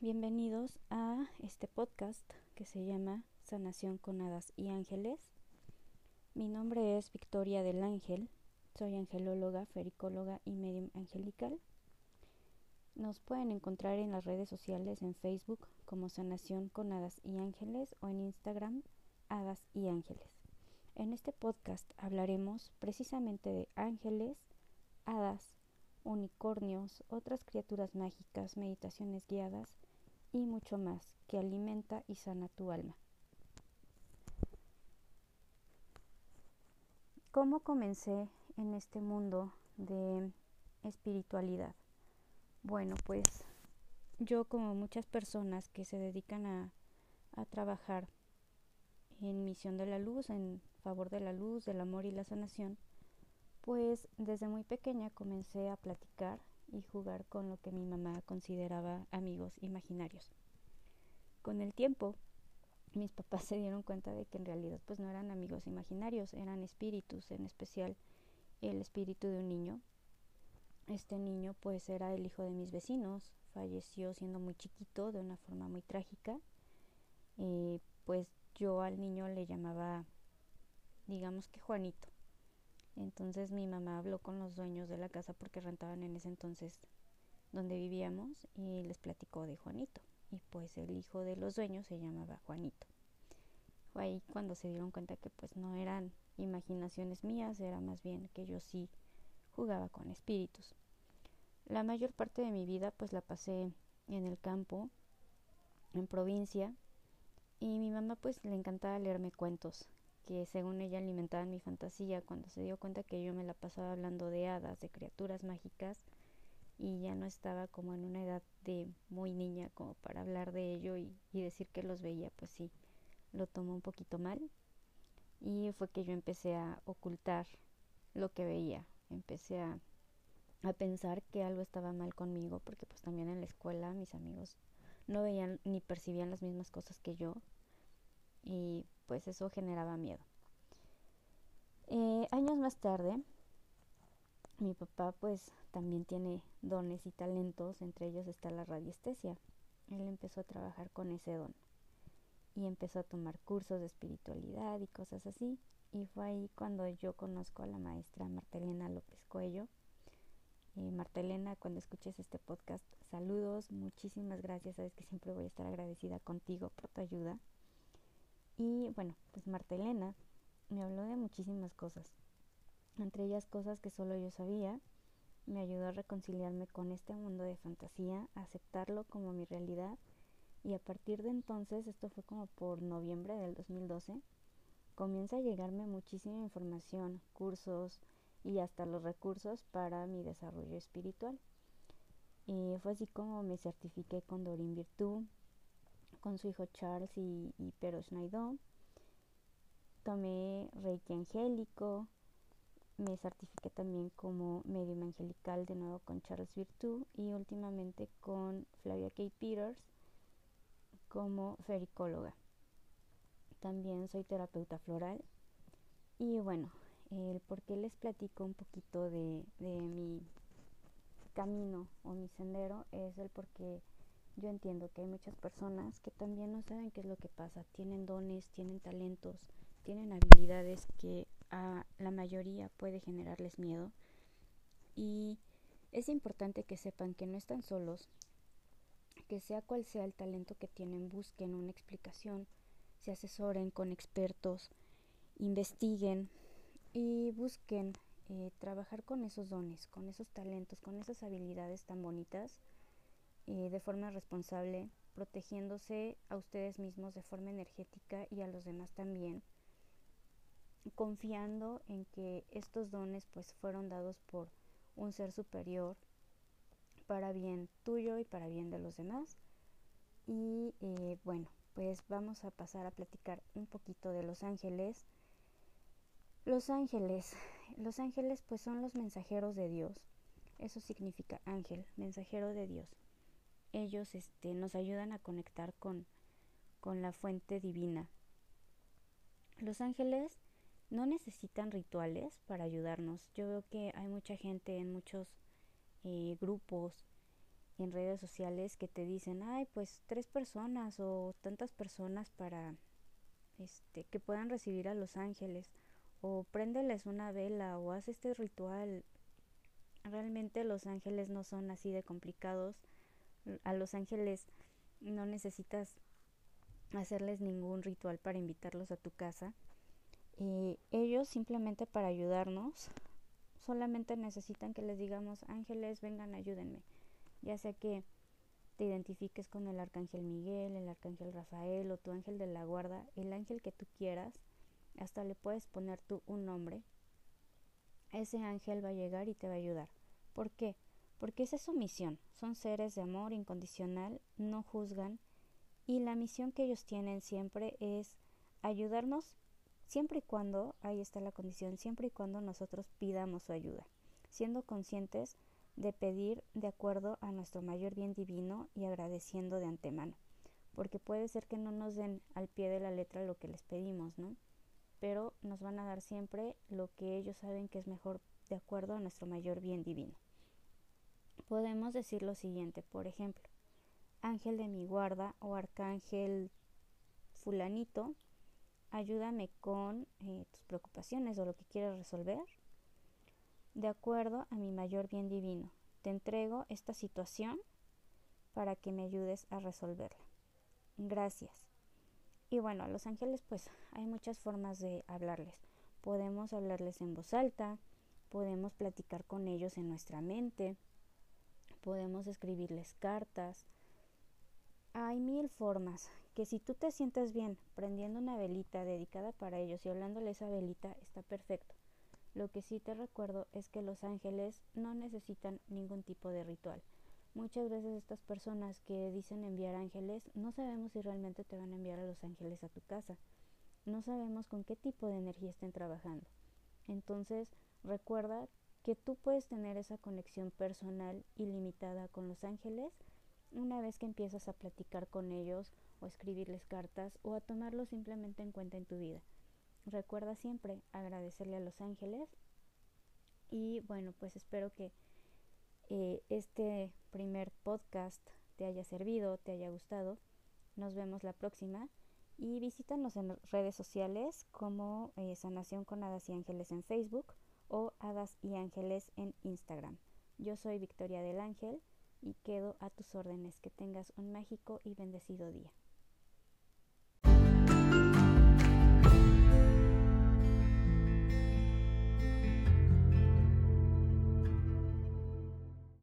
Bienvenidos a este podcast que se llama Sanación con Hadas y Ángeles. Mi nombre es Victoria del Ángel, soy angelóloga, fericóloga y medium angelical. Nos pueden encontrar en las redes sociales en Facebook como Sanación con Hadas y Ángeles o en Instagram Hadas y Ángeles. En este podcast hablaremos precisamente de ángeles, hadas, unicornios, otras criaturas mágicas, meditaciones guiadas y mucho más que alimenta y sana tu alma. ¿Cómo comencé en este mundo de espiritualidad? Bueno, pues yo como muchas personas que se dedican a, a trabajar en misión de la luz, en favor de la luz, del amor y la sanación, pues desde muy pequeña comencé a platicar y jugar con lo que mi mamá consideraba amigos imaginarios. Con el tiempo, mis papás se dieron cuenta de que en realidad pues no eran amigos imaginarios, eran espíritus, en especial el espíritu de un niño. Este niño pues era el hijo de mis vecinos, falleció siendo muy chiquito de una forma muy trágica. Eh, pues yo al niño le llamaba, digamos que Juanito. Entonces mi mamá habló con los dueños de la casa porque rentaban en ese entonces donde vivíamos y les platicó de Juanito. Y pues el hijo de los dueños se llamaba Juanito. Fue ahí cuando se dieron cuenta que pues no eran imaginaciones mías, era más bien que yo sí jugaba con espíritus. La mayor parte de mi vida pues la pasé en el campo, en provincia, y mi mamá pues le encantaba leerme cuentos que según ella alimentaban mi fantasía cuando se dio cuenta que yo me la pasaba hablando de hadas, de criaturas mágicas y ya no estaba como en una edad de muy niña como para hablar de ello y, decir que los veía, pues sí, lo tomó un poquito mal. Y fue que yo empecé a ocultar lo que veía, empecé a, a pensar que algo estaba mal conmigo porque pues también en la escuela mis amigos no veían ni percibían las mismas cosas que yo. Y pues eso generaba miedo. Eh, años más tarde, mi papá pues también tiene dones y talentos, entre ellos está la radiestesia. Él empezó a trabajar con ese don y empezó a tomar cursos de espiritualidad y cosas así. Y fue ahí cuando yo conozco a la maestra Martelena López Cuello. Eh, Martelena, cuando escuches este podcast, saludos, muchísimas gracias, sabes que siempre voy a estar agradecida contigo por tu ayuda. Y bueno, pues Marta Elena me habló de muchísimas cosas, entre ellas cosas que solo yo sabía, me ayudó a reconciliarme con este mundo de fantasía, aceptarlo como mi realidad y a partir de entonces, esto fue como por noviembre del 2012, comienza a llegarme muchísima información, cursos y hasta los recursos para mi desarrollo espiritual. Y fue así como me certifiqué con Dorin Virtud, con su hijo Charles y, y Pero Schneider. Tomé Reiki Angélico, me certifiqué también como medium angelical de nuevo con Charles Virtue y últimamente con Flavia K. Peters como fericóloga. También soy terapeuta floral y bueno, el por qué les platico un poquito de, de mi camino o mi sendero es el porque yo entiendo que hay muchas personas que también no saben qué es lo que pasa, tienen dones, tienen talentos, tienen habilidades que a la mayoría puede generarles miedo. Y es importante que sepan que no están solos, que sea cual sea el talento que tienen, busquen una explicación, se asesoren con expertos, investiguen y busquen eh, trabajar con esos dones, con esos talentos, con esas habilidades tan bonitas eh, de forma responsable, protegiéndose a ustedes mismos de forma energética y a los demás también, confiando en que estos dones pues fueron dados por un ser superior para bien tuyo y para bien de los demás. Y eh, bueno, pues vamos a pasar a platicar un poquito de los ángeles. Los ángeles, los ángeles pues son los mensajeros de Dios. Eso significa ángel, mensajero de Dios ellos este, nos ayudan a conectar con, con la fuente divina. Los ángeles no necesitan rituales para ayudarnos. Yo veo que hay mucha gente en muchos eh, grupos en redes sociales que te dicen, ay, pues tres personas o tantas personas para este que puedan recibir a los ángeles o préndeles una vela o haz este ritual. Realmente los ángeles no son así de complicados. A los ángeles no necesitas hacerles ningún ritual para invitarlos a tu casa. y ellos simplemente para ayudarnos solamente necesitan que les digamos ángeles vengan ayúdenme ya sea que te identifiques con el arcángel Miguel, el arcángel Rafael o tu ángel de la guarda, el ángel que tú quieras, hasta le puedes poner tú un nombre. Ese ángel va a llegar y te va a ayudar. ¿Por qué? Porque esa es su misión. Son seres de amor incondicional, no juzgan y la misión que ellos tienen siempre es ayudarnos siempre y cuando, ahí está la condición, siempre y cuando nosotros pidamos su ayuda, siendo conscientes de pedir de acuerdo a nuestro mayor bien divino y agradeciendo de antemano, porque puede ser que no nos den al pie de la letra lo que les pedimos, ¿no? Pero nos van a dar siempre lo que ellos saben que es mejor de acuerdo a nuestro mayor bien divino. Podemos decir lo siguiente, por ejemplo, ángel de mi guarda o arcángel fulanito, ayúdame con eh, tus preocupaciones o lo que quieras resolver de acuerdo a mi mayor bien divino. Te entrego esta situación para que me ayudes a resolverla. Gracias. Y bueno, a los ángeles pues hay muchas formas de hablarles. Podemos hablarles en voz alta, podemos platicar con ellos en nuestra mente, podemos escribirles cartas. Hay mil formas que si tú te sientes bien prendiendo una velita dedicada para ellos y hablándole esa velita, está perfecto. Lo que sí te recuerdo es que los ángeles no necesitan ningún tipo de ritual. Muchas veces estas personas que dicen enviar ángeles no sabemos si realmente te van a enviar a los ángeles a tu casa. No sabemos con qué tipo de energía estén trabajando. Entonces, recuerda que tú puedes tener esa conexión personal ilimitada con los ángeles una vez que empiezas a platicar con ellos o escribirles cartas o a tomarlos simplemente en cuenta en tu vida. Recuerda siempre agradecerle a los ángeles y bueno, pues espero que eh, este primer podcast te haya servido, te haya gustado. Nos vemos la próxima y visítanos en redes sociales como eh, Sanación con Hadas y Ángeles en Facebook o Hadas y Ángeles en Instagram. Yo soy Victoria del Ángel y quedo a tus órdenes. Que tengas un mágico y bendecido día.